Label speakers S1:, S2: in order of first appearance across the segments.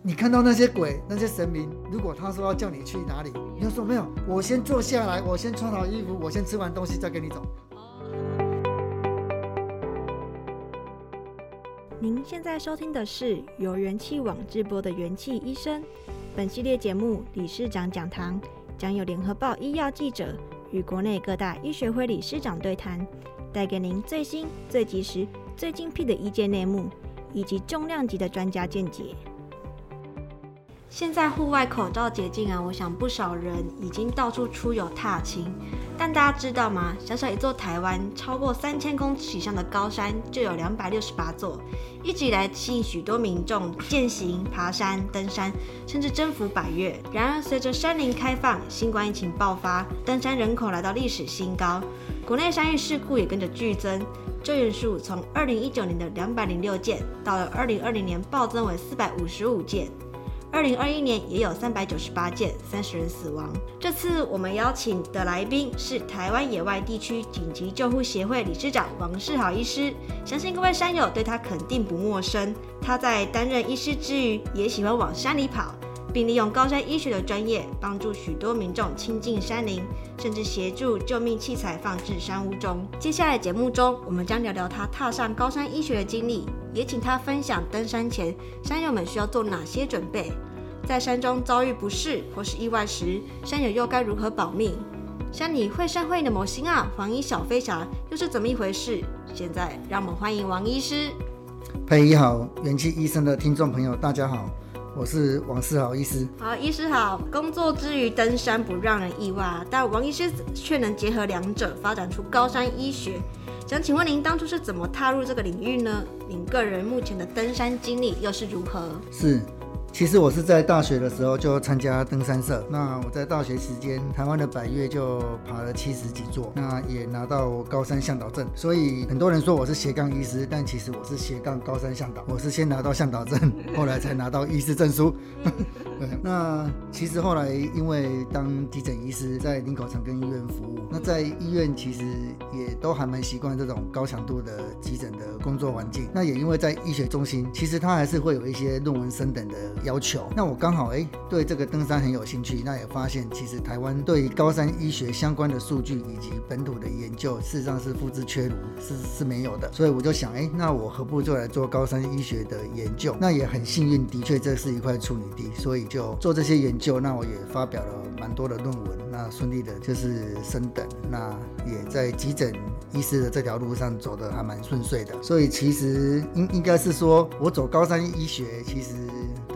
S1: 你看到那些鬼、那些神明，如果他说要叫你去哪里，你要说没有，我先坐下来，我先穿好衣服，我先吃完东西再跟你走。
S2: 您现在收听的是由元气网直播的元气医生。本系列节目理事长讲堂将有联合报医药记者。与国内各大医学会理事长对谈，带给您最新、最及时、最精辟的医界内幕，以及重量级的专家见解。现在户外口罩解禁啊，我想不少人已经到处出游踏青。但大家知道吗？小小一座台湾，超过三千公尺以上的高山就有两百六十八座，一直以来吸引许多民众健行、爬山、登山，甚至征服百岳。然而，随着山林开放、新冠疫情爆发，登山人口来到历史新高，国内山域事故也跟着剧增，救援数从二零一九年的两百零六件，到了二零二零年暴增为四百五十五件。二零二一年也有三百九十八件，三十人死亡。这次我们邀请的来宾是台湾野外地区紧急救护协会理事长王世豪医师，相信各位山友对他肯定不陌生。他在担任医师之余，也喜欢往山里跑。并利用高山医学的专业，帮助许多民众亲近山林，甚至协助救命器材放置山屋中。接下来节目中，我们将聊聊他踏上高山医学的经历，也请他分享登山前山友们需要做哪些准备，在山中遭遇不适或是意外时，山友又该如何保命？山里绘声绘影的某型啊，黄衣小飞侠又是怎么一回事？现在让我们欢迎王医师。
S1: 佩仪好，元气医生的听众朋友，大家好。我是王世豪医师。
S2: 好，医师好。工作之余登山不让人意外啊，但王医师却能结合两者，发展出高山医学。想请问您当初是怎么踏入这个领域呢？您个人目前的登山经历又是如何？
S1: 是。其实我是在大学的时候就参加登山社。那我在大学期间，台湾的百岳就爬了七十几座，那也拿到高山向导证。所以很多人说我是斜杠医师，但其实我是斜杠高山向导。我是先拿到向导证，后来才拿到医师证书。对，那其实后来因为当急诊医师在林口长庚医院服务，那在医院其实也都还蛮习惯这种高强度的急诊的工作环境。那也因为在医学中心，其实它还是会有一些论文升等的要求。那我刚好哎对这个登山很有兴趣，那也发现其实台湾对高山医学相关的数据以及本土的研究，事实上是付之阙如，是是没有的。所以我就想哎，那我何不就来做高山医学的研究？那也很幸运，的确这是一块处女地，所以。就做这些研究，那我也发表了蛮多的论文，那顺利的就是升等，那也在急诊医师的这条路上走得还蛮顺遂的。所以其实应应该是说，我走高山医学，其实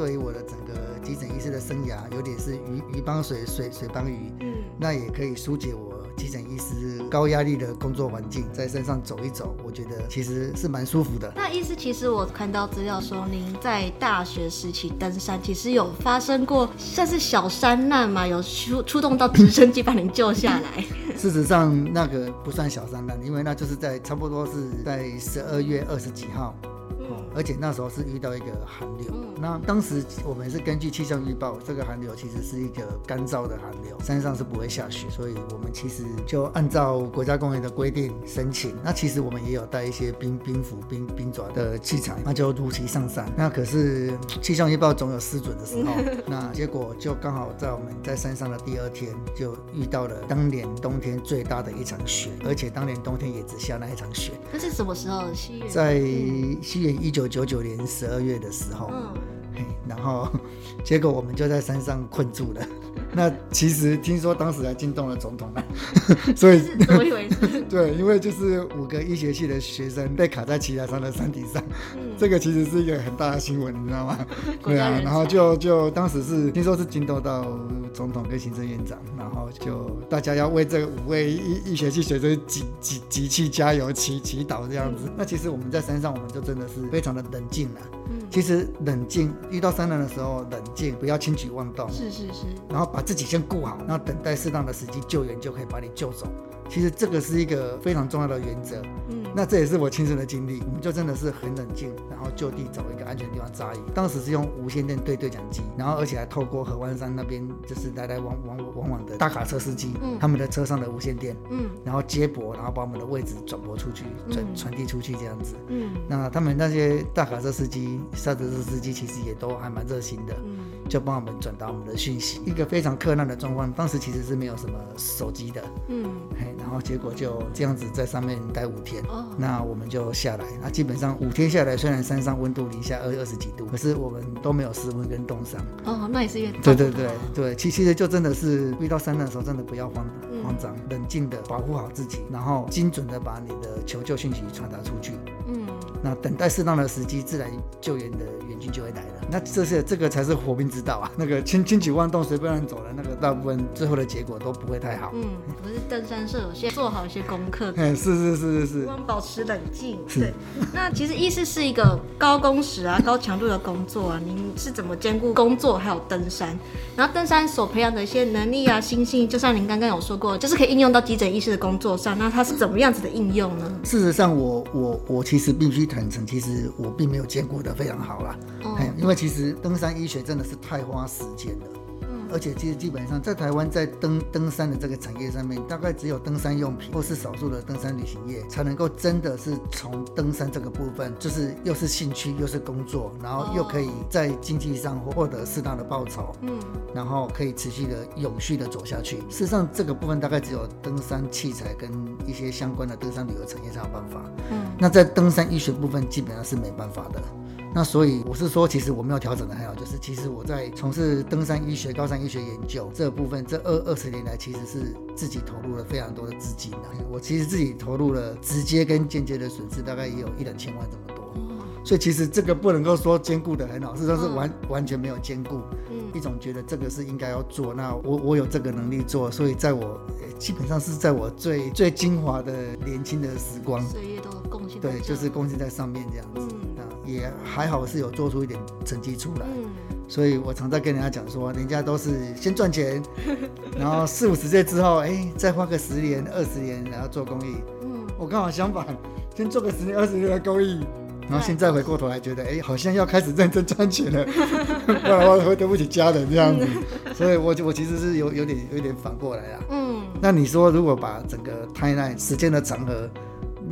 S1: 对于我的整个急诊医师的生涯，有点是鱼鱼帮水，水水帮鱼，嗯，那也可以疏解我。急诊医师高压力的工作环境，在山上走一走，我觉得其实是蛮舒服的。
S2: 那医师，其实我看到资料说，您在大学时期登山，其实有发生过算是小山难嘛？有出出动到直升机把您救下来？
S1: 事实上，那个不算小山难，因为那就是在差不多是在十二月二十几号。而且那时候是遇到一个寒流，那当时我们是根据气象预报，这个寒流其实是一个干燥的寒流，山上是不会下雪，所以我们其实就按照国家公园的规定申请。那其实我们也有带一些冰冰斧、冰冰爪的器材，那就如期上山。那可是气象预报总有失准的时候，那结果就刚好在我们在山上的第二天就遇到了当年冬天最大的一场雪，而且当年冬天也只下那一场雪。
S2: 那是什么时候？西元
S1: 在西元一九九九年十二月的时候，嗯，然后 结果我们就在山上困住了。那其实听说当时还惊动了总统了，所以
S2: 怎么以为
S1: 对，因为就是五个医学系的学生被卡在奇莱山的山顶上，嗯，这个其实是一个很大的新闻，你知道吗？对啊，然后就就当时是听说是惊动到总统跟行政院长，然后就大家要为这五位医医学系学生集集集气加油祈祈祷这样子。嗯，那其实我们在山上，我们就真的是非常的冷静了。其实冷静，遇到三难的时候冷静，不要轻举妄动。
S2: 是是是。
S1: 然后把自己先顾好，然后等待适当的时机救援，就可以把你救走。其实这个是一个非常重要的原则。嗯，那这也是我亲身的经历。我们就真的是很冷静，然后就地找一个安全的地方扎营。当时是用无线电对对讲机，然后而且还透过河湾山那边就是来来往往往往的大卡车司机，嗯，他们的车上的无线电，嗯，然后接驳，然后把我们的位置转播出去，传传递出去这样子。嗯，那他们那些大卡车司机、沙子车司机其实也都还蛮热心的，嗯，就帮我们转达我们的讯息。一个非常克难的状况，当时其实是没有什么手机的，嗯，后结果就这样子在上面待五天，哦，那我们就下来。那基本上五天下来，虽然山上温度零下二二十几度，可是我们都没有失温跟冻伤。
S2: 哦，那也是越
S1: 对对对对，其其实就真的是遇到山难的时候，真的不要慌慌张，嗯、冷静的保护好自己，然后精准的把你的求救讯息传达出去。嗯，那等待适当的时机，自然救援的援军就会来了。那这是这个才是活命之道啊！那个轻轻举妄动，随便乱走的那个，大部分最后的结果都不会太好。
S2: 嗯，不是登山社有些做好一些功课。
S1: 嗯，是是是是是。
S2: 保持冷静。对。那其实医师是一个高工时啊、高强度的工作啊，您是怎么兼顾工作还有登山？然后登山所培养的一些能力啊、心性，就像您刚刚有说过，就是可以应用到急诊医师的工作上。那它是怎么样子的应用呢？
S1: 事实上我，我我我其实必须坦诚，其实我并没有兼顾的非常好啦。哦。因为其实登山医学真的是太花时间了，嗯，而且其实基本上在台湾在登登山的这个产业上面，大概只有登山用品或是少数的登山旅行业才能够真的是从登山这个部分，就是又是兴趣又是工作，然后又可以在经济上获得适当的报酬，嗯，然后可以持续的永续的走下去。事实上，这个部分大概只有登山器材跟一些相关的登山旅游产业才有办法，嗯，那在登山医学部分基本上是没办法的。那所以我是说，其实我没有调整的还好，就是其实我在从事登山医学、高山医学研究这部分，这二二十年来，其实是自己投入了非常多的资金的。我其实自己投入了直接跟间接的损失，大概也有一两千万这么多。所以其实这个不能够说兼顾的很好，事实上是完完全没有兼顾。嗯一种觉得这个是应该要做，那我我有这个能力做，所以在我基本上是在我最最精华的年轻的时光，
S2: 岁月都贡献。
S1: 对，就是贡献在上面这样子。也还好是有做出一点成绩出来，嗯、所以我常在跟人家讲说，人家都是先赚钱，然后四五十岁之后，哎，再花个十年二十年，然后做公益。嗯，我刚好相反，先做个十年二十年的公益，然后现在回过头来觉得，哎，好像要开始认真赚钱了，不然我会对不起家人这样子。嗯、所以我我其实是有有点有点反过来啊。嗯，那你说如果把整个 timeline 时间的长河，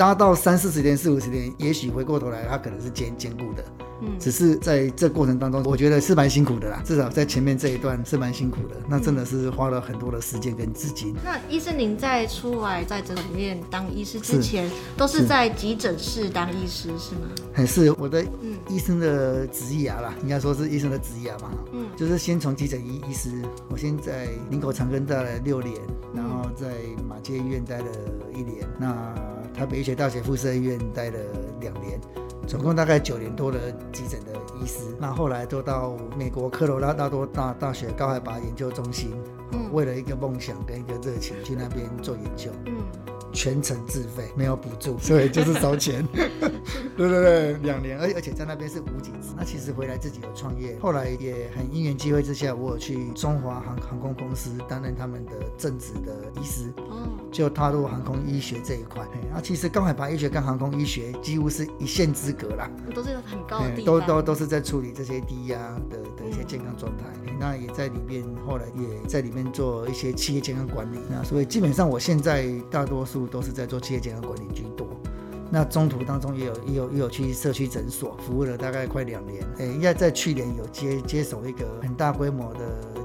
S1: 拉到三四十年、四五十年，也许回过头来，他可能是兼兼顾的。嗯，只是在这过程当中，我觉得是蛮辛苦的啦。至少在前面这一段是蛮辛苦的，那真的是花了很多的时间跟资金。
S2: 那医生，您在出来在这里面当医师之前，是都是在急诊室当医师是吗？
S1: 还是我的医生的职业啦，应该说是医生的职业嘛。嗯，就是先从急诊医医师，我先在林口长庚待了六年，然后在马偕医院待了一年。那台北医学大学附设医院待了两年，总共大概九年多的急诊的医师。那后来都到美国科罗拉多大大学高海拔研究中心，嗯，为了一个梦想跟一个热情去那边做研究。嗯。全程自费，没有补助，所以就是烧钱。对对对，两年，而而且在那边是无几次。那其实回来自己有创业，后来也很因缘机会之下，我有去中华航航空公司担任他们的正职的医师，就踏入航空医学这一块。那其实高海拔医学跟航空医学几乎是一线之隔啦，
S2: 都是很高的地
S1: 都都都是在处理这些低压的的一些健康状态。那也在里面，后来也在里面做一些企业健康管理。那所以基本上我现在大多数。都是在做企业健康管理居多，那中途当中也有也有也有去社区诊所服务了大概快两年，哎，应该在去年有接接手一个很大规模的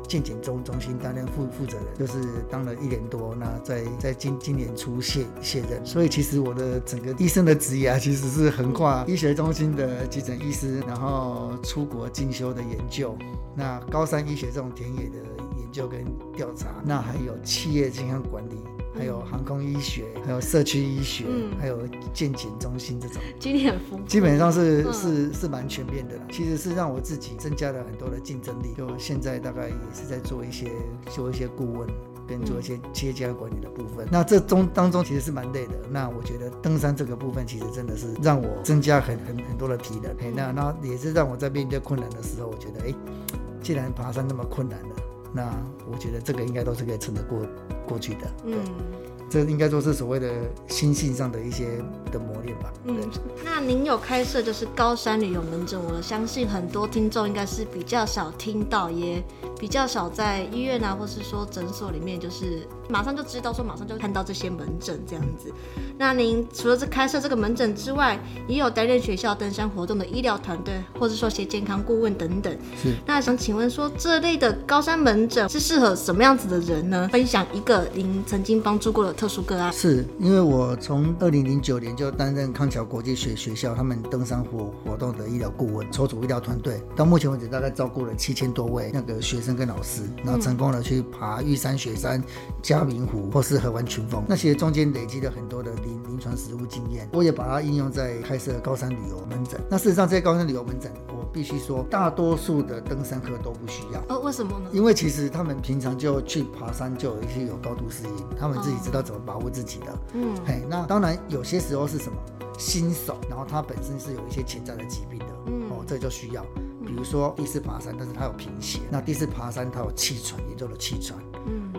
S1: 健检中中心担任负负责人，就是当了一年多，那在在今今年初卸卸任，所以其实我的整个医生的职业啊，其实是横跨医学中心的急诊医师，然后出国进修的研究，那高山医学这种田野的研究跟调查，那还有企业健康管理。还有航空医学，还有社区医学，嗯、还有健检中心这种，
S2: 经验很丰富，
S1: 基本上是、嗯、是是蛮全面的啦。其实是让我自己增加了很多的竞争力。就现在大概也是在做一些做一些顾问。跟做一些企业家管理的部分。嗯、那这中当中其实是蛮累的。那我觉得登山这个部分其实真的是让我增加很很很多的体能。哎，那那也是让我在面对困难的时候，我觉得哎，既然爬山那么困难了，那我觉得这个应该都是可以撑得过过去的。嗯。这应该说是所谓的心性上的一些的磨练吧。嗯，
S2: 那您有开设就是高山旅游门诊，我相信很多听众应该是比较少听到，也比较少在医院啊，或是说诊所里面，就是马上就知道说马上就看到这些门诊这样子。那您除了这开设这个门诊之外，也有担任学校登山活动的医疗团队，或者说些健康顾问等等。
S1: 是。
S2: 那想请问说，这类的高山门诊是适合什么样子的人呢？分享一个您曾经帮助过的特殊个案。
S1: 是因为我从二零零九年就担任康桥国际学学校他们登山活活动的医疗顾问，筹组医疗团队，到目前为止大概照顾了七千多位那个学生跟老师，然后成功的去爬玉山、雪山、嘉明湖或是河湾群峰，那其实中间累积了很多的。临临床实务经验，我也把它应用在开设高山旅游门诊。那事实上，这些高山旅游门诊，我必须说，大多数的登山客都不需要。
S2: 哦，为什么呢？
S1: 因为其实他们平常就去爬山，就有一些有高度适应，他们自己知道怎么保护自己的。嗯，嘿，那当然有些时候是什么新手，然后他本身是有一些潜在的疾病的，嗯，哦，这就需要。比如说第一次爬山，但是他有贫血，那第一次爬山他有气喘，严重的气喘。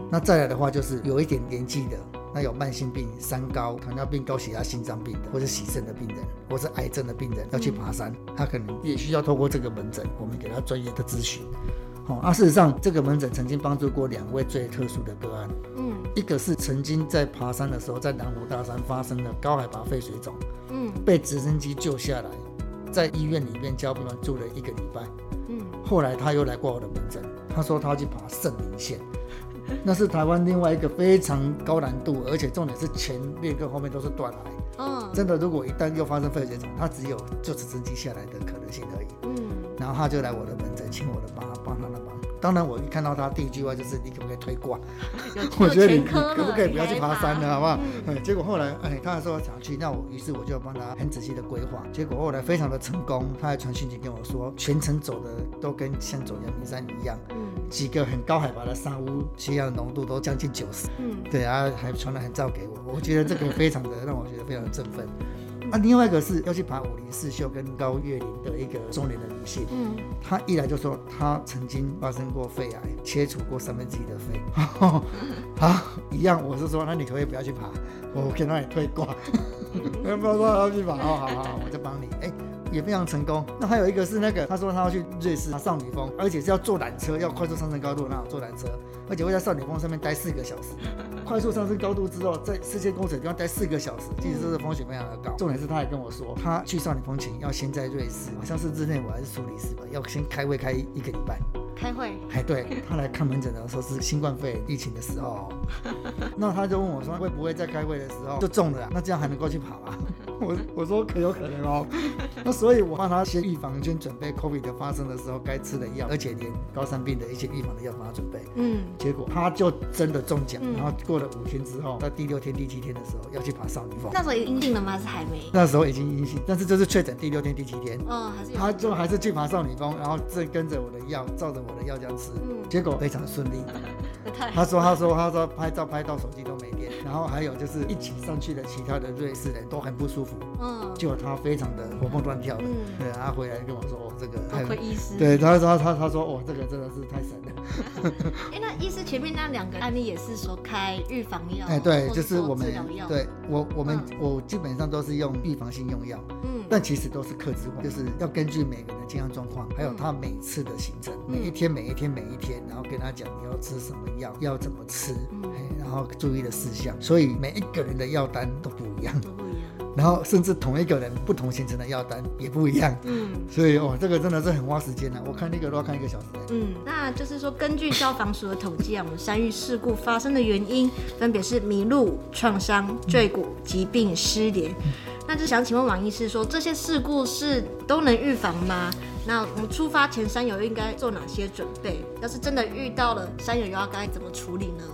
S1: 嗯，那再来的话就是有一点年纪的。那有慢性病、三高、糖尿病、高血压、心脏病的，或是洗肾的病人，或是癌症的病人要去爬山，他可能也需要透过这个门诊，我们给他专业的咨询。好，啊，事实上这个门诊曾经帮助过两位最特殊的个案，嗯，一个是曾经在爬山的时候，在南湖大山发生了高海拔肺水肿，嗯，被直升机救下来，在医院里面交病房住了一个礼拜，嗯，后来他又来过我的门诊，他说他要去爬圣林线。那是台湾另外一个非常高难度，而且重点是前面跟后面都是断崖。嗯，真的，如果一旦又发生肺结肿，他只有就直升机下来的可能性而已。嗯，然后他就来我的门诊，请我的帮帮他的忙。当然，我一看到他第一句话就是：“你可不可以推挂？” 我觉得你你可不可以不要去爬山了，好不好？嗯。结果后来，哎，他还说想去，那我于是我就帮他很仔细的规划。结果后来非常的成功，他还传讯息跟我说，全程走的都跟像走阳明山一样。嗯。几个很高海拔的山屋，血氧浓度都将近九十。嗯。对啊，还传了很照给我，我觉得这个非常的让我觉得非常的振奋。啊，另外一个是要去爬武林四秀跟高岳林的一个中年的女性，嗯，她一来就说她曾经发生过肺癌，切除过三分之一的肺，好、啊，一样，我是说，那你可不可以不要去爬，我可以让你退挂，不要说要去爬，哦，好好好，我就帮你，哎。也非常成功。那还有一个是那个，他说他要去瑞士爬少女峰，而且是要坐缆车，要快速上升高度，那坐缆车，而且会在少女峰上面待四个小时。快速上升高度之后，在四千公尺的地方待四个小时，其实这是风险非常的高。重点是他还跟我说，他去少女风情要先在瑞士，好像是日内瓦还是苏黎世吧，要先开会开一个礼拜。
S2: 开会？
S1: 哎，对，他来看门诊的时候是新冠肺炎疫情的时候，那他就问我说，会不会在开会的时候就中了？那这样还能够去跑 吗？我我说可有可能哦。那所以我帮他先预防，先准备 COVID 的发生的时候该吃的药，而且连高山病的一些预防的药帮他准备。嗯。结果他就真的中奖，然后过了五天之后，到第六天、第七天的时候要去爬少女峰。
S2: 那时候已经阴性了吗？是还没？
S1: 那时候已经阴性，但是就是确诊第六天、第七天。
S2: 哦，还是。
S1: 他就还是去爬少女峰，然后正跟着我的药，照着我的药这样吃，嗯、结果非常顺利。他说：“他说他说拍照拍到手机都没电，然后还有就是一起上去的其他的瑞士人都很不舒服。嗯，就他非常的活蹦乱跳的。嗯，对，他回来跟我说：‘哦，这个
S2: 多亏医师。’
S1: 对，他说他他说：‘哦，这个真的是太神了。’
S2: 哎，那医师前面那两个案例也是说开预防药？
S1: 哎，对，就是我们对我我们、嗯、我基本上都是用预防性用药。嗯，但其实都是克制化，就是要根据每个人的健康状况，还有他每次的行程，嗯、每一天每一天每一天，然后跟他讲你要吃什么药。要怎么吃，嗯、然后注意的事项，所以每一个人的药单都不一样，都不一样。然后甚至同一个人不同行程的药单也不一样，嗯。所以哦，这个真的是很花时间的，我看那个都要看一个小时。
S2: 嗯，那就是说，根据消防署的统计啊，我们山域事故发生的原因分别是迷路、创伤、坠骨、疾病、失联。嗯、那就想请问王医师说，这些事故是都能预防吗？那我们出发前，山友应该做哪些准备？要是真的遇到了，山友又要该怎么处理呢？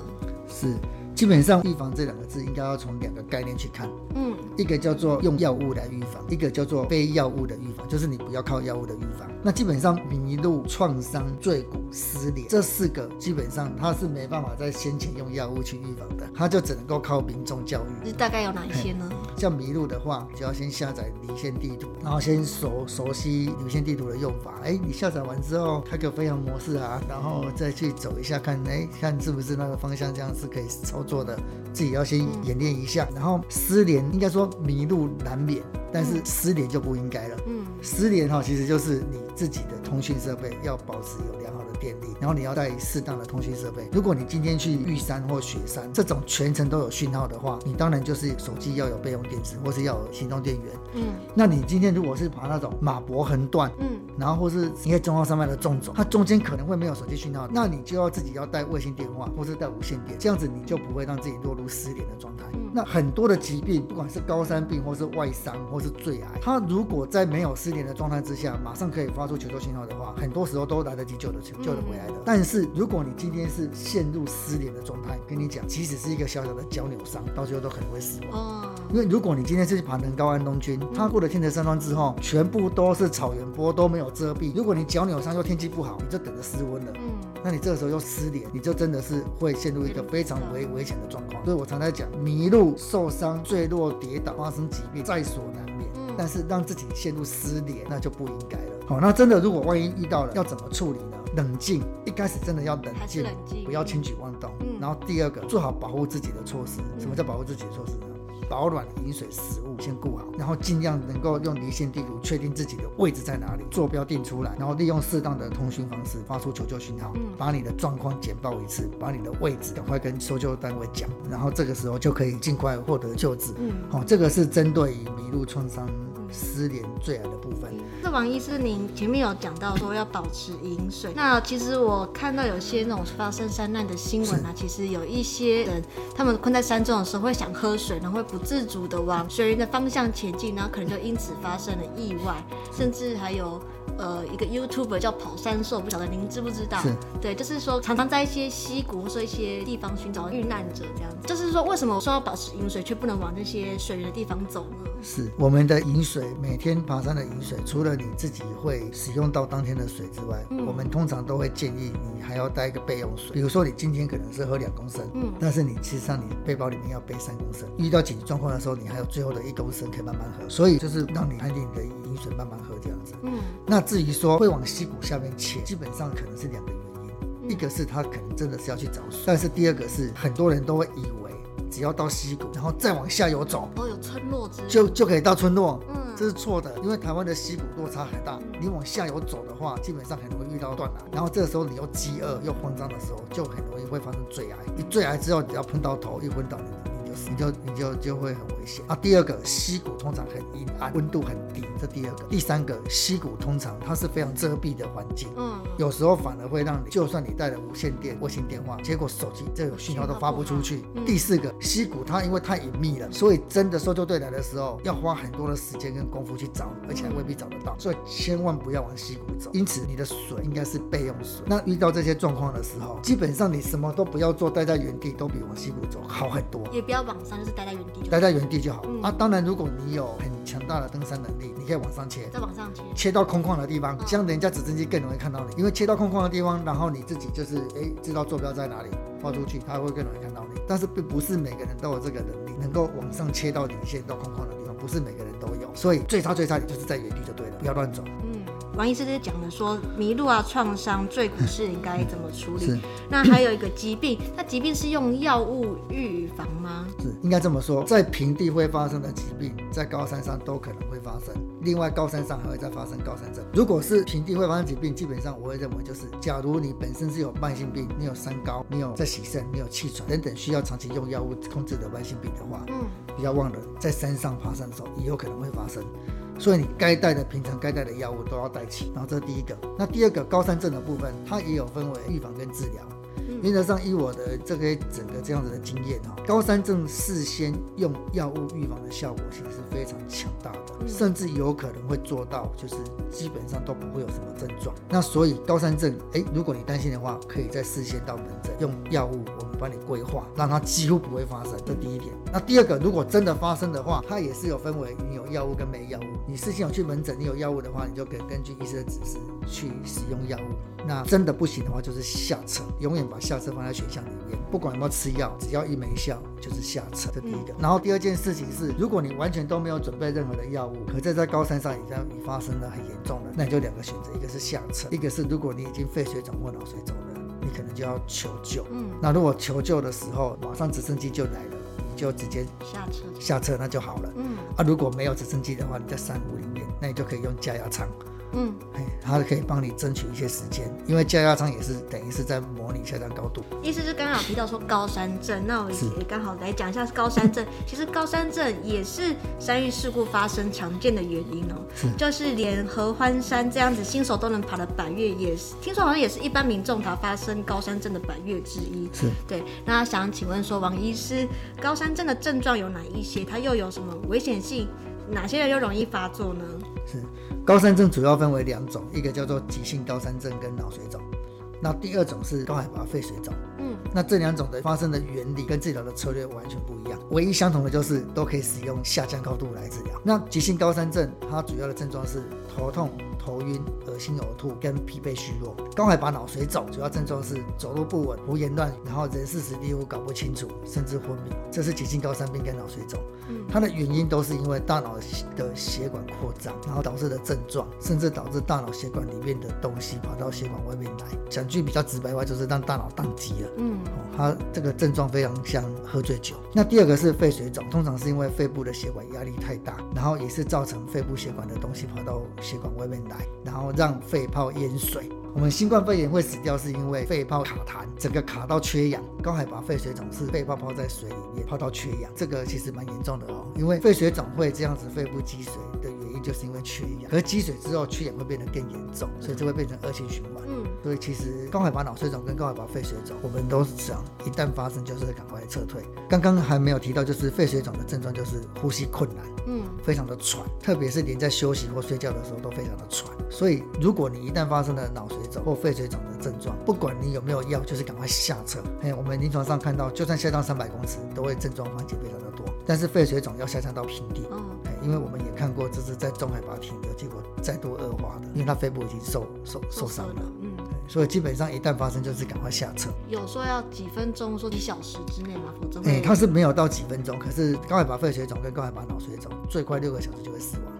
S1: 四基本上预防这两个字应该要从两个概念去看。嗯，一个叫做用药物来预防，一个叫做非药物的预防，就是你不要靠药物的预防。那基本上迷路、创伤、坠骨、失联这四个，基本上它是没办法在先前用药物去预防的，它就只能够靠民众教育。
S2: 这大概有哪一些呢？
S1: 像迷路的话，就要先下载离线地图，然后先熟熟悉离线地图的用法。哎，你下载完之后开个飞行模式啊，然后再去走一下看，哎，看是不是那个方向这样是可以操作的，自己要先演练一下。然后失联，应该说迷路难免，但是失联就不应该了。嗯，失联哈，其实就是你自己的通讯设备要保持有良好的电力，然后你要带适当的通讯设备。如果你今天去玉山或雪山这种全程都有讯号的话，你当然就是手机要有备用电池，或是要有行动电源。嗯，那你今天如果是爬那种马博横断，嗯，然后或是一些中央山脉的纵走，它中间可能会没有手机讯号，那你就要自己要带卫星电话，或是带无线电，这样子你就不会让自己落入失联的状态。嗯，那很多的疾病，不管是高山病，或是外伤，或是坠崖，它如果在没有失联的状态之下，马上可以发出求救信号的话，很多时候都来得及救的求救得回来的。但是如果你今天是陷入失联的状态，跟你讲，即使是一个小小的脚扭伤，到最后都可能会死亡。哦，因为如果你今天是去爬能高安东军，他过了天德山庄之后，全部都是草原坡，都没有遮蔽。如果你脚扭伤又天气不好，你就等着失温了。嗯，那你这个时候又失联，你就真的是会陷入一个非常危危险的状况。所以我常在讲，迷路、受伤、坠落、跌倒、发生疾病，在所难免。但是让自己陷入失联，那就不应该了。好，那真的如果万一遇到了，要怎么处理呢？冷静，一开始真的要冷静，不要轻举妄动。嗯，然后第二个，做好保护自己的措施。什么叫保护自己的措施呢？保暖、饮水、食物先顾好，然后尽量能够用离线地图确定自己的位置在哪里，坐标定出来，然后利用适当的通讯方式发出求救讯号，把你的状况简报一次，把你的位置赶快跟搜救单位讲，然后这个时候就可以尽快获得救治。嗯，好，这个是针对于迷路创伤。失联最矮的部分。
S2: 那王医师，您前面有讲到说要保持饮水。那其实我看到有些那种发生山难的新闻啊，其实有一些人他们困在山中的时候会想喝水，然后会不自主的往水源的方向前进，然后可能就因此发生了意外，甚至还有。呃，一个 YouTuber 叫跑山兽，不晓得您知不知道？是，对，就是说常常在一些溪谷或者一些地方寻找遇难者，这样子。就是说，为什么说要保持饮水，却不能往那些水源的地方走呢？
S1: 是我们的饮水，每天爬山的饮水，除了你自己会使用到当天的水之外，嗯、我们通常都会建议你还要带一个备用水。比如说，你今天可能是喝两公升，嗯，但是你其实上你背包里面要背三公升，遇到紧急状况的时候，你还有最后的一公升可以慢慢喝。所以就是让你安定你的饮水慢慢喝这样子。嗯，那。至于说会往溪谷下面潜，基本上可能是两个原因，一个是他可能真的是要去找水，但是第二个是很多人都会以为只要到溪谷，然后再往下游走，
S2: 哦，有村落之，
S1: 就就可以到村落，嗯，这是错的，因为台湾的溪谷落差很大，你往下游走的话，基本上很容易遇到断崖，然后这个时候你又饥饿又慌张的时候，就很容易会发生坠崖，一坠崖之后，你要碰到头一昏倒，你就你就就会很危险啊。第二个，溪谷通常很阴暗，温度很低，这第二个。第三个，溪谷通常它是非常遮蔽的环境，嗯，有时候反而会让你，就算你带了无线电、卫星电话，结果手机这有讯号都发不出去。嗯、第四个，溪谷它因为太隐秘了，所以真的搜救队来的时候要花很多的时间跟功夫去找，而且还未必找得到，所以千万不要往溪谷走。因此，你的水应该是备用水。那遇到这些状况的时候，基本上你什么都不要做，待在原地都比往溪谷走好很多。
S2: 也不要。往上就是待在原地，
S1: 待在原地就好、嗯、啊。当然，如果你有很强大的登山能力，你可以往上切，
S2: 再往上切，
S1: 切到空旷的地方，这样人家直升机更容易看到你。因为切到空旷的地方，然后你自己就是哎知道坐标在哪里，发出去，他会更容易看到你。但是并不是每个人都有这个能力，能够往上切到底线到空旷的地方，不是每个人都有。所以最差最差，你就是在原地就对了，不要乱走。嗯。
S2: 王医师就讲的说，迷路啊、创伤、坠骨是应该怎么处理？是那还有一个疾病，那疾病是用药物预防吗？
S1: 是，应该这么说，在平地会发生的疾病，在高山上都可能会发生。另外，高山上还会再发生高山症。如果是平地会发生疾病，基本上我会认为就是，假如你本身是有慢性病，你有三高，你有在洗肾，你有气喘等等需要长期用药物控制的慢性病的话，嗯，不要忘了在山上爬山的时候也有可能会发生。所以你该带的平常该带的药物都要带齐，然后这是第一个。那第二个高山症的部分，它也有分为预防跟治疗。原则上，以我的这个整个这样子的经验哈，高山症事先用药物预防的效果其实是非常强大的，甚至有可能会做到就是基本上都不会有什么症状。那所以高山症，哎，如果你担心的话，可以在事先到门诊用药物我们。帮你规划，让它几乎不会发生。这第一点。那第二个，如果真的发生的话，它也是有分为你有药物跟没药物。你事先有去门诊，你有药物的话，你就可以根据医生的指示去使用药物。那真的不行的话，就是下策，永远把下策放在选项里面。不管有没有吃药，只要一没效就是下策。这第一个。然后第二件事情是，如果你完全都没有准备任何的药物，可是在高山上已经已发生了很严重了，那你就两个选择，一个是下策，一个是如果你已经肺水肿或脑水肿了，你可能就要求救。嗯。那如果求救的时候，马上直升机就来了，你就直接下车，下车那就好了。嗯。啊，如果没有直升机的话，你在山谷里面，那你就可以用加压舱。嗯，它可以帮你争取一些时间，因为加压舱也是等于是在模拟下降高度。
S2: 意思是刚刚有提到说高山症，那我也刚好来讲一下高山症。其实高山症也是山域事故发生常见的原因哦、就是连合欢山这样子新手都能爬的百岳，也是听说好像也是一般民众他发生高山症的百岳之一。
S1: 是
S2: 对，那想请问说王医师，高山症的症状有哪一些？它又有什么危险性？哪些人又容易发作呢？
S1: 是。高山症主要分为两种，一个叫做急性高山症跟脑水肿，那第二种是高海拔肺水肿。嗯，那这两种的发生的原理跟治疗的策略完全不一样，唯一相同的就是都可以使用下降高度来治疗。那急性高山症它主要的症状是头痛。头晕、恶心、呕吐跟疲惫虚弱。高海拔脑水肿主要症状是走路不稳、胡言乱语，然后人事时地物搞不清楚，甚至昏迷。这是急性高山病跟脑水肿。嗯，它的原因都是因为大脑的血管扩张，然后导致的症状，甚至导致大脑血管里面的东西跑到血管外面来。讲句比较直白的话，就是让大脑宕机了。嗯，它这个症状非常像喝醉酒。那第二个是肺水肿，通常是因为肺部的血管压力太大，然后也是造成肺部血管的东西跑到血管外面来。然后让肺泡淹水。我们新冠肺炎会死掉，是因为肺泡卡痰，整个卡到缺氧。高海拔肺水肿是肺泡泡在水里面，泡到缺氧，这个其实蛮严重的哦。因为肺水肿会这样子，肺部积水的原因就是因为缺氧。可是积水之后，缺氧会变得更严重，所以就会变成恶性循环。嗯，所以其实高海拔脑水肿跟高海拔肺水肿，我们都是这样一旦发生就是赶快撤退。刚刚还没有提到，就是肺水肿的症状就是呼吸困难，嗯，非常的喘，特别是连在休息或睡觉的时候都非常的喘。所以如果你一旦发生了脑水肿或肺水肿的症状，不管你有没有药，就是赶快下撤。哎，我们临床上看到，就算下降三百公尺，都会症状缓解非常的多。但是肺水肿要下降到平地，嗯，因为我们也看过，这是在中海拔停留，结果再度恶化的，因为他肺部已经受受受伤了，嗯，所以基本上一旦发生，就是赶快下车。
S2: 有说要几分钟，说几小时之内吗？否则，
S1: 哎，他是没有到几分钟，可是高海拔肺水肿跟高海拔脑水肿，最快六个小时就会死亡。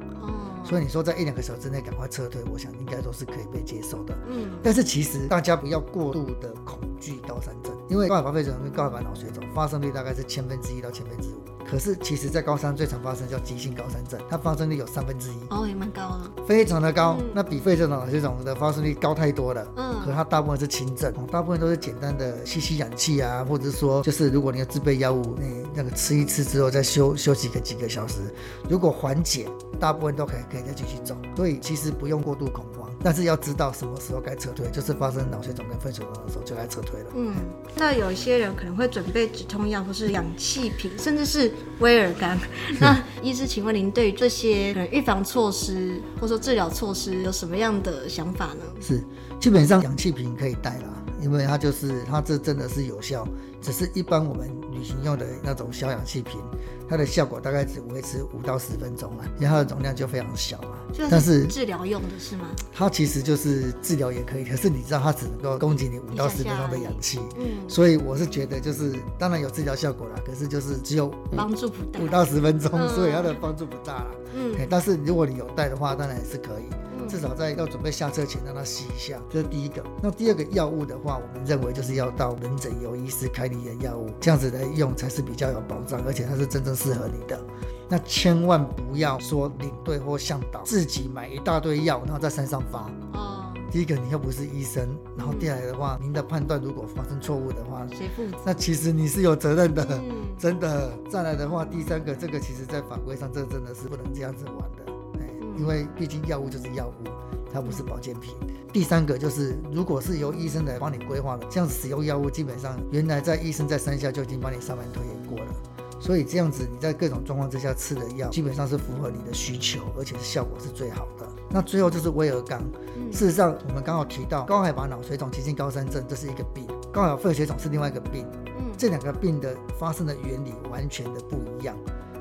S1: 所以你说在一两个小时之内赶快撤退，我想应该都是可以被接受的。嗯，但是其实大家不要过度的恐惧高山症，因为高海拔肺水肿跟高海拔脑水肿发生率大概是千分之一到千分之五。可是其实，在高山最常发生叫急性高山症，它发生率有三分之一。
S2: 哦，也蛮高的，
S1: 非常的高。嗯、那比肺水肿、脑水肿的发生率高太多了。嗯，可它大部分是轻症，大部分都是简单的吸吸氧气啊，或者是说，就是如果你要自备药物，你那个吃一吃之后再休休息个几个小时，如果缓解，大部分都可以可以再继续走。所以其实不用过度恐慌。但是要知道什么时候该撤退，就是发生脑血肿跟肺水肿的时候就该撤退了。嗯，
S2: 那有一些人可能会准备止痛药或是氧气瓶，甚至是威而钢。那医师，请问您对于这些预防措施或者说治疗措施有什么样的想法呢？
S1: 是，基本上氧气瓶可以带啦，因为它就是它这真的是有效，只是一般我们旅行用的那种小氧气瓶。它的效果大概只维持五到十分钟啊，因为它的容量就非常小嘛。但是
S2: 治疗用的是吗？
S1: 它其实就是治疗也可以，可是你知道它只能够供给你五到十分钟的氧气。嗯。所以我是觉得就是当然有治疗效果啦，可是就是只有
S2: 帮助不大，
S1: 五到十分钟，嗯、所以它的帮助不大啦。嗯。但是如果你有带的话，当然也是可以。至少在要准备下车前让它吸一下，这是第一个。那第二个药物的话，我们认为就是要到门诊由医师开立的药物，这样子来用才是比较有保障，而且它是真正适合你的。那千万不要说领队或向导自己买一大堆药，然后在山上发。哦。第一个你又不是医生，然后第二的话，您的判断如果发生错误的话，
S2: 谁负责？
S1: 那其实你是有责任的，嗯真的。再来的话，第三个，这个其实在法规上，这真的是不能这样子玩的。因为毕竟药物就是药物，它不是保健品。第三个就是，如果是由医生来帮你规划的，这样子使用药物，基本上原来在医生在山下就已经帮你上门推演过了。所以这样子你在各种状况之下吃的药，基本上是符合你的需求，而且是效果是最好的。那最后就是威尔刚。事实上，我们刚好提到高海拔脑水肿、急性高山症，这是一个病；高海拔肺水肿是另外一个病。这两个病的发生的原理完全的不一样，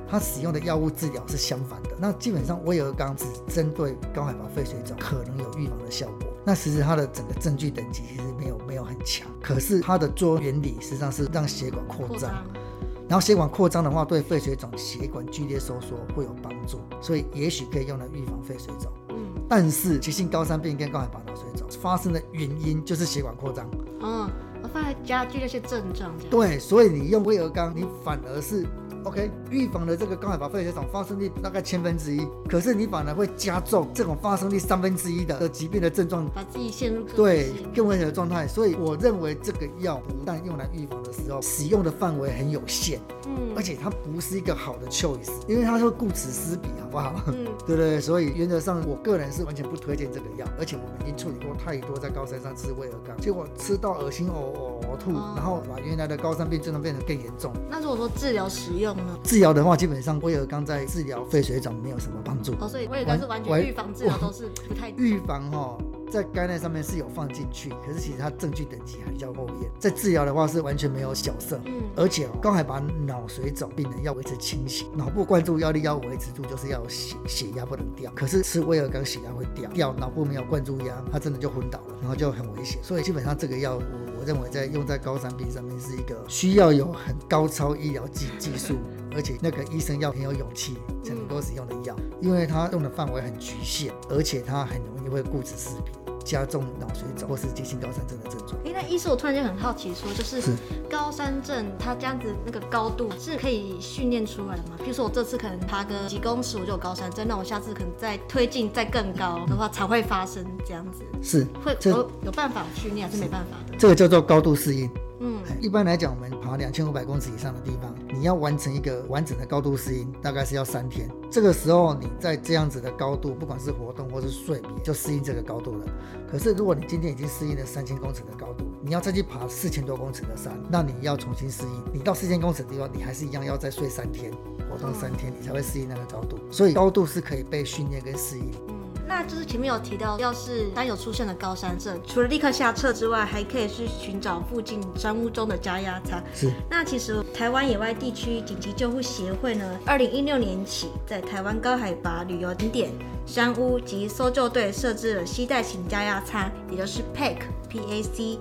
S1: 它使用的药物治疗是相反的。那基本上威尔刚只针对高海拔肺水肿可能有预防的效果，那其实它的整个证据等级其实没有没有很强，可是它的作用原理实际上是让血管扩张。然后血管扩张的话，对肺水肿血管剧烈收缩会有帮助，所以也许可以用来预防肺水肿。嗯，但是急性高山病跟高海拔脑水肿发生的原因就是血管扩张。
S2: 嗯，我发现加剧那些症状。
S1: 对，所以你用威尔刚，你反而是。OK，预防的这个高海拔肺水肿发生率大概千分之一，可是你反而会加重这种发生率三分之一的疾病的症状，
S2: 把自己陷入
S1: 对更危险的状态。所以我认为这个药不但用来预防的时候，使用的范围很有限，嗯，而且它不是一个好的 choice，因为它会顾此失彼，好不好？嗯，对对对，所以原则上我个人是完全不推荐这个药，而且我们已经处理过太多在高山上吃威而钢，结果吃到恶心呕呕吐，哦、然后把原来的高山病症状变得更严重。
S2: 那如果说治疗使用？
S1: 治疗的话，基本上威尔刚在治疗肺水肿没有什么帮助。
S2: 哦，所以威尔刚是完全预防治疗都是不太
S1: 预防哈，在肝内上面是有放进去，可是其实它证据等级还比较后面。在治疗的话是完全没有小色，嗯，而且刚才把脑水肿病人要维持清醒，脑部灌注药力要维持住，就是要血血压不能掉。可是吃威尔刚血压会掉，掉脑部没有灌注压，他真的就昏倒了，然后就很危险。所以基本上这个药我。认为在用在高山病上面是一个需要有很高超医疗技技术，而且那个医生要很有勇气才能够使用的药，因为他用的范围很局限，而且他很容易会顾此失彼。加重脑水肿或是急性高山症的症状。
S2: 哎，那医师，我突然间很好奇，说就是高山症，它这样子那个高度是可以训练出来的吗？比如说我这次可能爬个几公尺我就有高山症，那我下次可能再推进再更高的话才会发生这样子。
S1: 是
S2: 会有有办法训练还是没办法的？
S1: 这个叫做高度适应。一般来讲，我们爬两千五百公尺以上的地方，你要完成一个完整的高度适应，大概是要三天。这个时候你在这样子的高度，不管是活动或是睡眠，就适应这个高度了。可是如果你今天已经适应了三千公尺的高度，你要再去爬四千多公尺的山，那你要重新适应。你到四千公尺的地方，你还是一样要再睡三天，活动三天，你才会适应那个高度。所以高度是可以被训练跟适应。
S2: 那就是前面有提到，要是山友出现了高山症，除了立刻下撤之外，还可以去寻找附近山屋中的加压舱。
S1: 是。
S2: 那其实台湾野外地区紧急救护协会呢，二零一六年起在台湾高海拔旅游景点、山屋及搜救队设置了携带型加压舱，也就是 PAC PAC。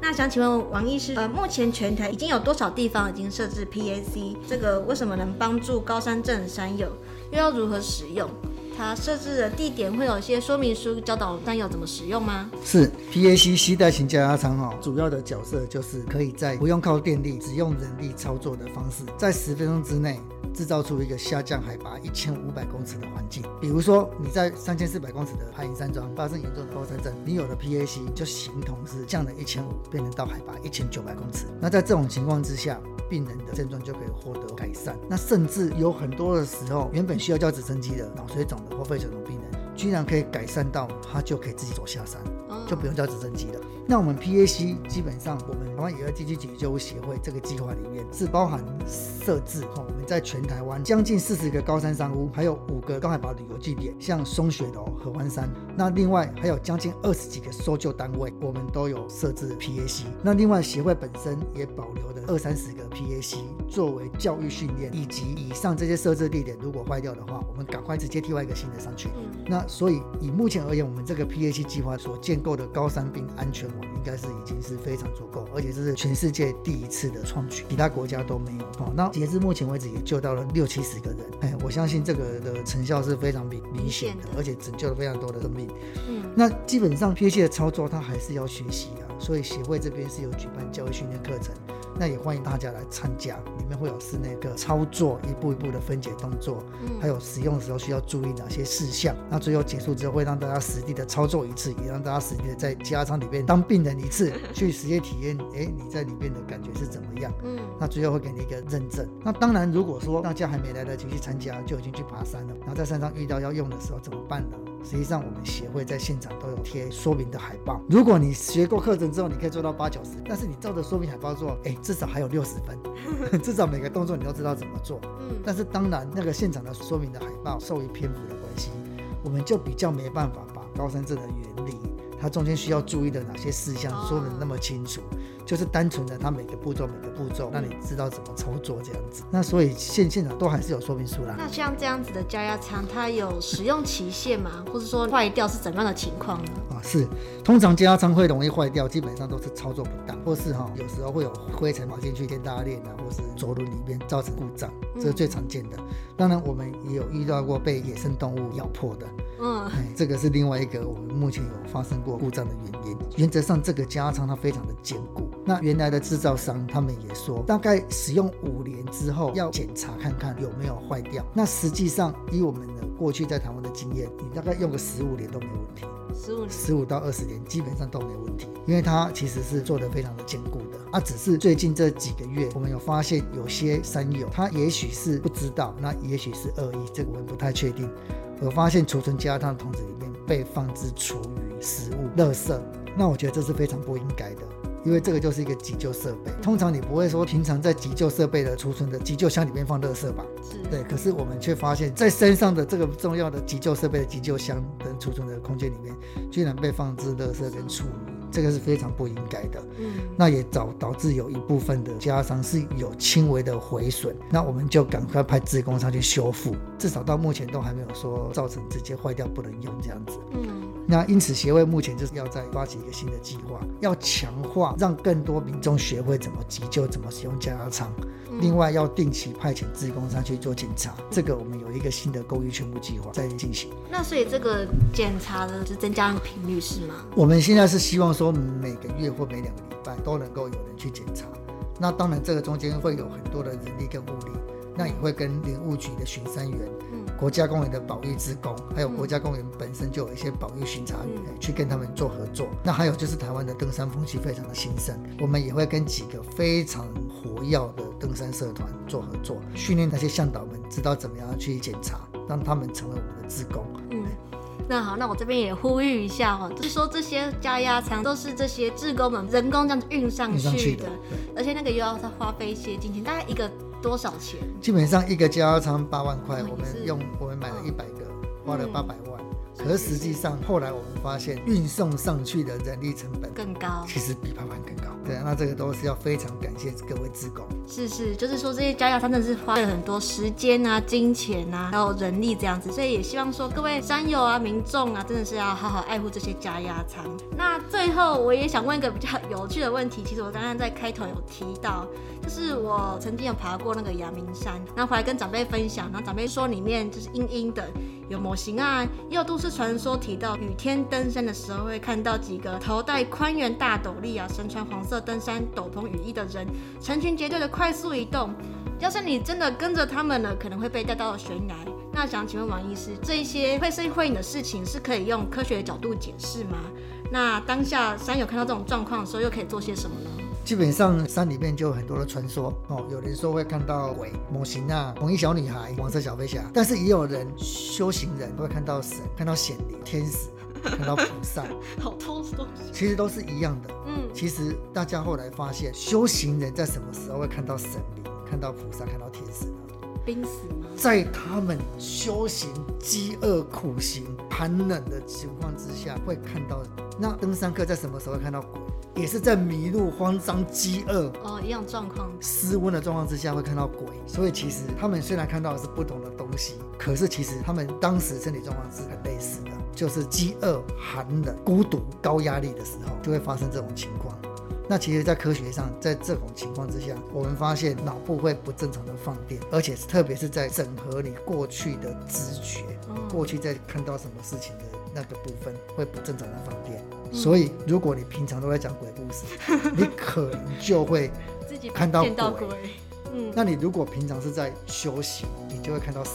S2: 那想请问王医师，呃，目前全台已经有多少地方已经设置 PAC？这个为什么能帮助高山症山友？又要如何使用？它设置的地点会有一些说明书教导弹药怎么使用吗？
S1: 是 PAC 携带型加压舱哈，主要的角色就是可以在不用靠电力，只用人力操作的方式，在十分钟之内制造出一个下降海拔一千五百公尺的环境。比如说你在三千四百公尺的排云山庄发生严重的高山症，你有了 PAC 就形同是降了一千五，变成到海拔一千九百公尺。那在这种情况之下，病人的症状就可以获得改善。那甚至有很多的时候，原本需要叫直升机的脑水肿的或肺水肿病人，居然可以改善到他就可以自己走下山，就不用叫直升机了。那我们 PAC 基本上，我们台湾野外地区紧急救护协会这个计划里面是包含设置哈，我们在全台湾将近四十个高山山屋，还有五个高海拔旅游据点，像松雪楼、合欢山。那另外还有将近二十几个搜救单位，我们都有设置 PAC。那另外协会本身也保留了二三十个 PAC 作为教育训练，以及以上这些设置地点如果坏掉的话，我们赶快直接替换一个新的上去。那所以以目前而言，我们这个 PAC 计划所建构的高山病安全网应该是已经是非常足够，而且这是全世界第一次的创举，其他国家都没有。哦，那截至目前为止也救到了六七十个人，哎，我相信这个的成效是非常明明显的，而且拯救了非常多的生命。嗯，那基本上 PAC 的操作，它还是要学习啊，所以协会这边是有举办教育训练课程。那也欢迎大家来参加，里面会有室内个操作，一步一步的分解动作，嗯，还有使用的时候需要注意哪些事项。那最后结束之后，会让大家实地的操作一次，也让大家实地的在加压舱里面当病人一次，去实际体验，哎，你在里面的感觉是怎么样？嗯，那最后会给你一个认证。那当然，如果说大家还没来得及去参加，就已经去爬山了，然后在山上遇到要用的时候怎么办呢？实际上，我们协会在现场都有贴说明的海报。如果你学过课程之后，你可以做到八九十，但是你照着说明海报做，哎，至少还有六十分，至少每个动作你都知道怎么做。嗯，但是当然，那个现场的说明的海报受于篇幅的关系，我们就比较没办法把高山症的原理，它中间需要注意的哪些事项，说得那么清楚。就是单纯的，它每个步骤每个步骤，让你知道怎么操作这样子。那所以现现场都还是有说明书啦。
S2: 那像这样子的加压舱，它有使用期限吗？或者说坏掉是怎么样的情况呢？
S1: 啊，是，通常加压舱会容易坏掉，基本上都是操作不当，或是哈有时候会有灰尘跑进去电大链啊，或是轴轮里面造成故障，这是最常见的。当然，我们也有遇到过被野生动物咬破的。嗯，哎，这个是另外一个我们目前有发生过故障的原因。原则上，这个加压舱它非常的坚固。那原来的制造商他们也说，大概使用五年之后要检查看看有没有坏掉。那实际上，以我们的过去在台湾的经验，你大概用个十五年都没问题。十五年，十五到二十年基本上都没问题，因为它其实是做的非常的坚固的。啊，只是最近这几个月，我们有发现有些山友他也许是不知道，那也许是恶意，这个我们不太确定。我发现储存加的桶子里面被放置厨余、食物、垃圾，那我觉得这是非常不应该的。因为这个就是一个急救设备，通常你不会说平常在急救设备的储存的急救箱里面放垃圾吧？对，可是我们却发现，在身上的这个重要的急救设备的急救箱跟储存的空间里面，居然被放置垃圾跟厨余，这个是非常不应该的。嗯，那也导导致有一部分的加商是有轻微的毁损，那我们就赶快派职工上去修复，至少到目前都还没有说造成直接坏掉不能用这样子。嗯。那因此，协会目前就是要再发起一个新的计划，要强化，让更多民众学会怎么急救，怎么使用加压舱。另外，要定期派遣志工上去做检查。这个我们有一个新的公益全部计划在进行。
S2: 那所以这个检查的是增加频率是吗？
S1: 我们现在是希望说每个月或每两个礼拜都能够有人去检查。那当然，这个中间会有很多的人力跟物力，那也会跟林务局的巡山员。国家公园的保育志工，还有国家公园本身就有一些保育巡查员、嗯、去跟他们做合作。那还有就是台湾的登山风气非常的兴盛，我们也会跟几个非常活跃的登山社团做合作，训练那些向导们知道怎么样去检查，让他们成为我们的志工。嗯，
S2: 那好，那我这边也呼吁一下哦，就是说这些加压舱都是这些志工们人工这样子运上去的，上去的，而且那个又要再花费一些金钱，大概一个。多少钱？
S1: 基本上一个加油仓八万块，我们用我们买了一百个，花了八百万。可是实际上后来我们发现运送上去的人力成本更高，其实比八万更高。对，那这个都是要非常感谢各位志工。
S2: 是是，就是说这些加压舱真的是花了很多时间啊、金钱啊，还有人力这样子，所以也希望说各位山友啊、民众啊，真的是要好好爱护这些加压仓。那最后我也想问一个比较有趣的问题，其实我刚刚在开头有提到。就是我曾经有爬过那个阳明山，然后回来跟长辈分享，然后长辈说里面就是阴阴的，有模型啊，也有都市传说提到雨天登山的时候会看到几个头戴宽圆大斗笠啊，身穿黄色登山斗篷雨衣的人，成群结队的快速移动。要是你真的跟着他们了，可能会被带到悬崖。那想请问王医师，这一些会声会影的事情是可以用科学的角度解释吗？那当下山友看到这种状况的时候，又可以做些什么呢？
S1: 基本上山里面就有很多的传说哦，有人说会看到鬼、模型啊、红衣小女孩、黄色小飞侠，但是也有人修行人会看到神、看到显灵、天使、看到菩萨，
S2: 好多东西，
S1: 其实都是一样的。嗯，其实大家后来发现，修行人在什么时候会看到神灵、看到菩萨、看到天使呢？
S2: 濒死吗？
S1: 在他们修行、饥饿、苦行、寒冷的情况之下会看到。那登山客在什么时候会看到鬼？也是在迷路、慌张、饥饿
S2: 哦，一样状况，
S1: 失温的状况之下会看到鬼。所以其实他们虽然看到的是不同的东西，可是其实他们当时身体状况是很类似的，就是饥饿、寒冷、孤独、高压力的时候就会发生这种情况。那其实，在科学上，在这种情况之下，我们发现脑部会不正常的放电，而且是特别是在整合你过去的知觉，过去在看到什么事情的那个部分会不正常的放电。所以，如果你平常都在讲鬼故事，你可能就会自己看到鬼。嗯，那你如果平常是在修行，你就会看到神。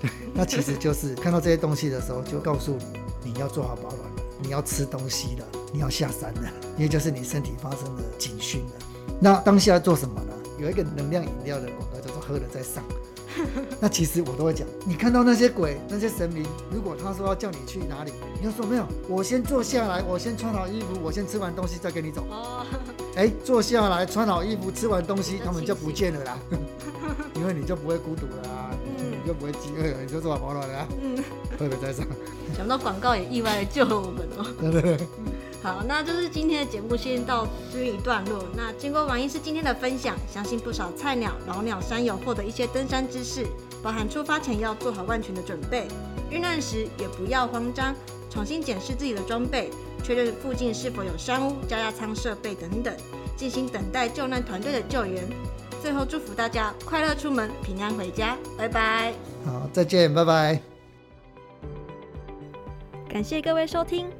S1: 对，那其实就是看到这些东西的时候，就告诉你你要做好保暖了，你要吃东西了，你要下山了，因为就是你身体发生了警讯了。那当下做什么呢？有一个能量饮料的广告叫做“喝了再上”。那其实我都会讲，你看到那些鬼、那些神明，如果他说要叫你去哪里，你就说没有，我先坐下来，我先穿好衣服，我先吃完东西再跟你走。哦，哎，坐下来，穿好衣服，吃完东西，他们就不见了啦，因为你就不会孤独了你就不会饥饿了，你就做好保暖了啦，嗯，喝了再上。
S2: 想不到广告也意外的救了我们哦。
S1: 对 对对。
S2: 好，那就是今天的节目先到这一段落。那经过王医师今天的分享，相信不少菜鸟、老鸟山友获得一些登山知识，包含出发前要做好万全的准备，遇难时也不要慌张，重新检视自己的装备，确认附近是否有山屋、加压舱设备等等，进行等待救难团队的救援。最后祝福大家快乐出门，平安回家，拜拜。
S1: 好，再见，拜拜。
S3: 感谢各位收听。